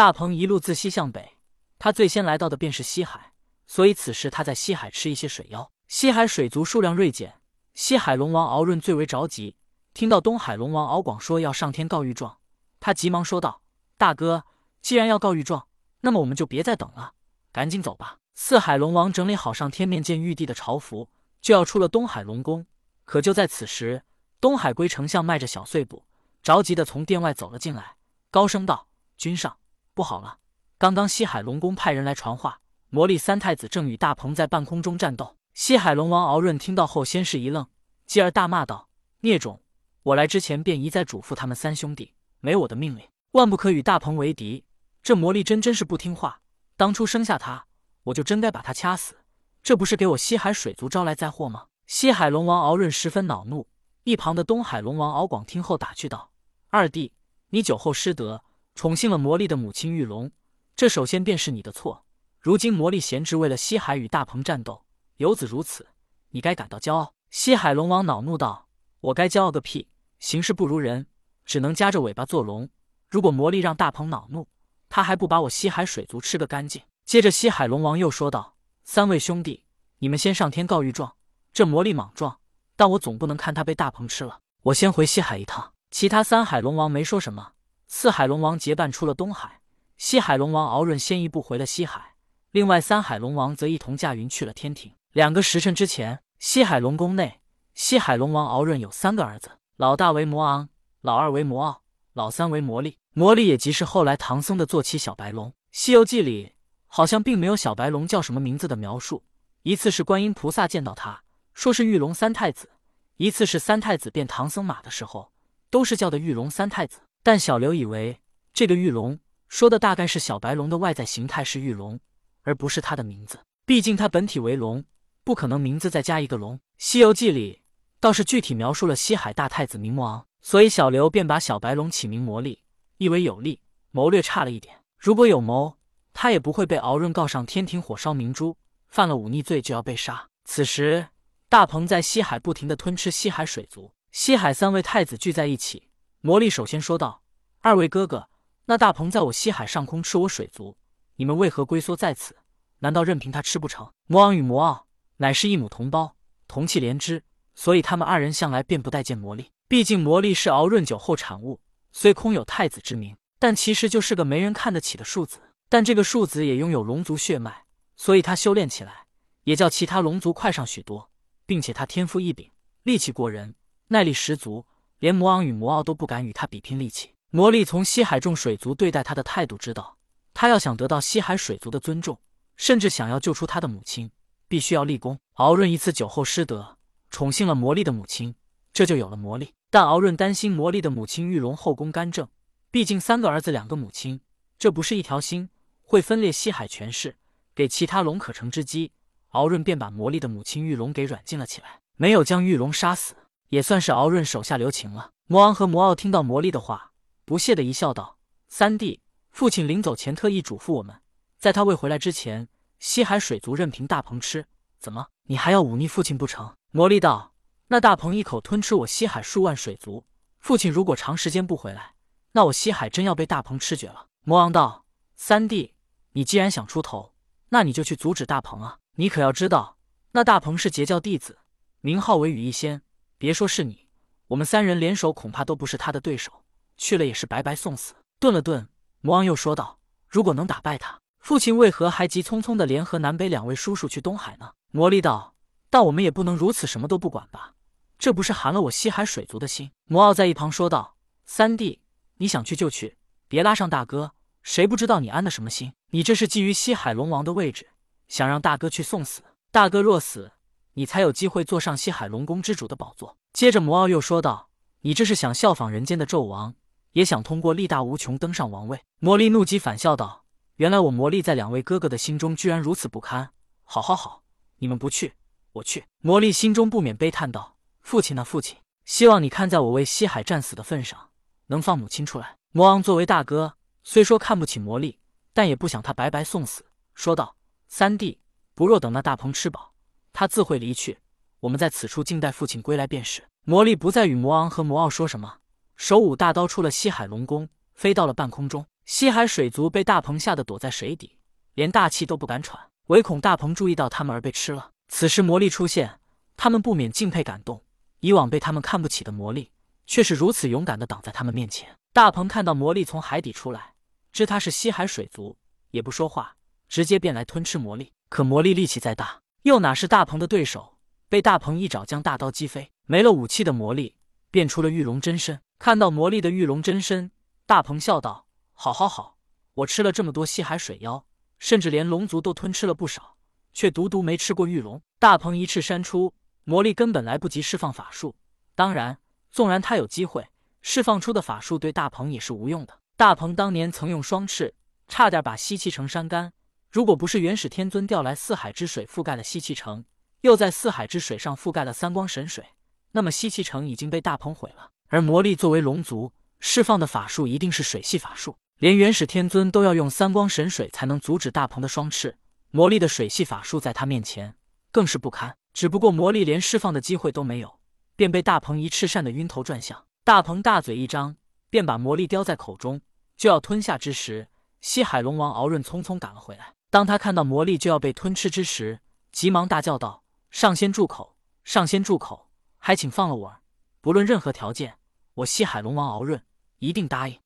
大鹏一路自西向北，他最先来到的便是西海，所以此时他在西海吃一些水妖。西海水族数量锐减，西海龙王敖润最为着急。听到东海龙王敖广说要上天告御状，他急忙说道：“大哥，既然要告御状，那么我们就别再等了，赶紧走吧。”四海龙王整理好上天面见玉帝的朝服，就要出了东海龙宫。可就在此时，东海龟丞相迈着小碎步，着急的从殿外走了进来，高声道：“君上。”不好了！刚刚西海龙宫派人来传话，魔力三太子正与大鹏在半空中战斗。西海龙王敖润听到后，先是一愣，继而大骂道：“孽种！我来之前便一再嘱咐他们三兄弟，没我的命令，万不可与大鹏为敌。这魔力真真是不听话，当初生下他，我就真该把他掐死。这不是给我西海水族招来灾祸吗？”西海龙王敖润十分恼怒，一旁的东海龙王敖广听后打趣道：“二弟，你酒后失德。”宠幸了魔力的母亲玉龙，这首先便是你的错。如今魔力贤侄为了西海与大鹏战斗，有子如此，你该感到骄傲。西海龙王恼怒道：“我该骄傲个屁！行事不如人，只能夹着尾巴做龙。如果魔力让大鹏恼怒，他还不把我西海水族吃个干净？”接着，西海龙王又说道：“三位兄弟，你们先上天告御状。这魔力莽撞，但我总不能看他被大鹏吃了。我先回西海一趟。”其他三海龙王没说什么。四海龙王结伴出了东海，西海龙王敖润先一步回了西海，另外三海龙王则一同驾云去了天庭。两个时辰之前，西海龙宫内，西海龙王敖润有三个儿子，老大为魔昂，老二为魔傲，老三为魔力。魔力也即是后来唐僧的坐骑小白龙。《西游记》里好像并没有小白龙叫什么名字的描述。一次是观音菩萨见到他，说是玉龙三太子；一次是三太子变唐僧马的时候，都是叫的玉龙三太子。但小刘以为这个玉龙说的大概是小白龙的外在形态是玉龙，而不是它的名字。毕竟它本体为龙，不可能名字再加一个龙。《西游记》里倒是具体描述了西海大太子明魔昂，所以小刘便把小白龙起名魔力，意为有力。谋略差了一点，如果有谋，他也不会被敖润告上天庭火烧明珠，犯了忤逆罪就要被杀。此时大鹏在西海不停的吞吃西海水族，西海三位太子聚在一起。魔力首先说道：“二位哥哥，那大鹏在我西海上空吃我水族，你们为何龟缩在此？难道任凭他吃不成？”魔昂与魔傲乃是一母同胞，同气连枝，所以他们二人向来便不待见魔力。毕竟魔力是敖润酒后产物，虽空有太子之名，但其实就是个没人看得起的庶子。但这个庶子也拥有龙族血脉，所以他修炼起来也叫其他龙族快上许多，并且他天赋异禀，力气过人，耐力十足。连魔昂与魔傲都不敢与他比拼力气。魔力从西海众水族对待他的态度知道，他要想得到西海水族的尊重，甚至想要救出他的母亲，必须要立功。敖润一次酒后失德，宠幸了魔力的母亲，这就有了魔力。但敖润担心魔力的母亲玉龙后宫干政，毕竟三个儿子两个母亲，这不是一条心，会分裂西海权势，给其他龙可乘之机。敖润便把魔力的母亲玉龙给软禁了起来，没有将玉龙杀死。也算是敖润手下留情了。魔王和魔傲听到魔力的话，不屑的一笑，道：“三弟，父亲临走前特意嘱咐我们，在他未回来之前，西海水族任凭大鹏吃。怎么，你还要忤逆父亲不成？”魔力道：“那大鹏一口吞吃我西海数万水族，父亲如果长时间不回来，那我西海真要被大鹏吃绝了。”魔王道：“三弟，你既然想出头，那你就去阻止大鹏啊！你可要知道，那大鹏是截教弟子，名号为羽翼仙。”别说是你，我们三人联手，恐怕都不是他的对手。去了也是白白送死。顿了顿，魔王又说道：“如果能打败他，父亲为何还急匆匆的联合南北两位叔叔去东海呢？”魔力道：“但我们也不能如此什么都不管吧？这不是寒了我西海水族的心。”魔傲在一旁说道：“三弟，你想去就去，别拉上大哥。谁不知道你安的什么心？你这是觊觎西海龙王的位置，想让大哥去送死。大哥若死。”你才有机会坐上西海龙宫之主的宝座。接着魔傲又说道：“你这是想效仿人间的纣王，也想通过力大无穷登上王位？”魔力怒极反笑道：“原来我魔力在两位哥哥的心中居然如此不堪！好好好，你们不去，我去。”魔力心中不免悲叹道：“父亲啊，父亲，希望你看在我为西海战死的份上，能放母亲出来。”魔昂作为大哥，虽说看不起魔力，但也不想他白白送死，说道：“三弟，不若等那大鹏吃饱。”他自会离去，我们在此处静待父亲归来便是。魔力不再与魔昂和魔傲说什么，手舞大刀出了西海龙宫，飞到了半空中。西海水族被大鹏吓得躲在水底，连大气都不敢喘，唯恐大鹏注意到他们而被吃了。此时魔力出现，他们不免敬佩感动。以往被他们看不起的魔力，却是如此勇敢的挡在他们面前。大鹏看到魔力从海底出来，知他是西海水族，也不说话，直接便来吞吃魔力。可魔力力气再大，又哪是大鹏的对手？被大鹏一爪将大刀击飞。没了武器的魔力变出了玉龙真身。看到魔力的玉龙真身，大鹏笑道：“好好好，我吃了这么多西海水妖，甚至连龙族都吞吃了不少，却独独没吃过玉龙。”大鹏一翅扇出，魔力根本来不及释放法术。当然，纵然他有机会释放出的法术，对大鹏也是无用的。大鹏当年曾用双翅，差点把西岐城扇干。如果不是元始天尊调来四海之水覆盖了西岐城，又在四海之水上覆盖了三光神水。那么西岐城已经被大鹏毁了，而魔力作为龙族释放的法术一定是水系法术，连元始天尊都要用三光神水才能阻止大鹏的双翅。魔力的水系法术在他面前更是不堪。只不过魔力连释放的机会都没有，便被大鹏一翅扇得晕头转向。大鹏大嘴一张，便把魔力叼在口中，就要吞下之时，西海龙王敖润匆匆赶了回来。当他看到魔力就要被吞吃之时，急忙大叫道：“上仙住口！上仙住口！”还请放了我，不论任何条件，我西海龙王敖润一定答应。